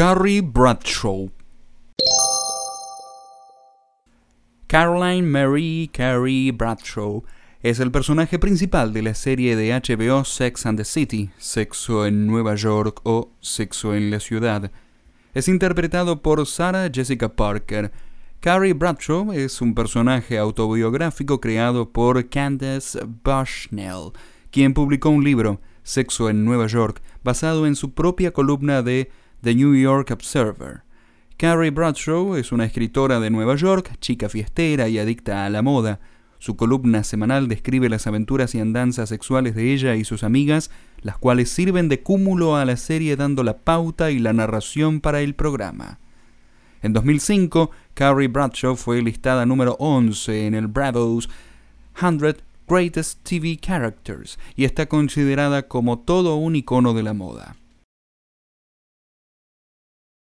Carrie Bradshaw. Caroline Mary Carrie Bradshaw es el personaje principal de la serie de HBO Sex and the City, Sexo en Nueva York o Sexo en la Ciudad. Es interpretado por Sarah Jessica Parker. Carrie Bradshaw es un personaje autobiográfico creado por Candace Bushnell, quien publicó un libro, Sexo en Nueva York, basado en su propia columna de The New York Observer. Carrie Bradshaw es una escritora de Nueva York, chica fiestera y adicta a la moda. Su columna semanal describe las aventuras y andanzas sexuales de ella y sus amigas, las cuales sirven de cúmulo a la serie dando la pauta y la narración para el programa. En 2005, Carrie Bradshaw fue listada número 11 en el Bravo's 100 Greatest TV Characters y está considerada como todo un icono de la moda.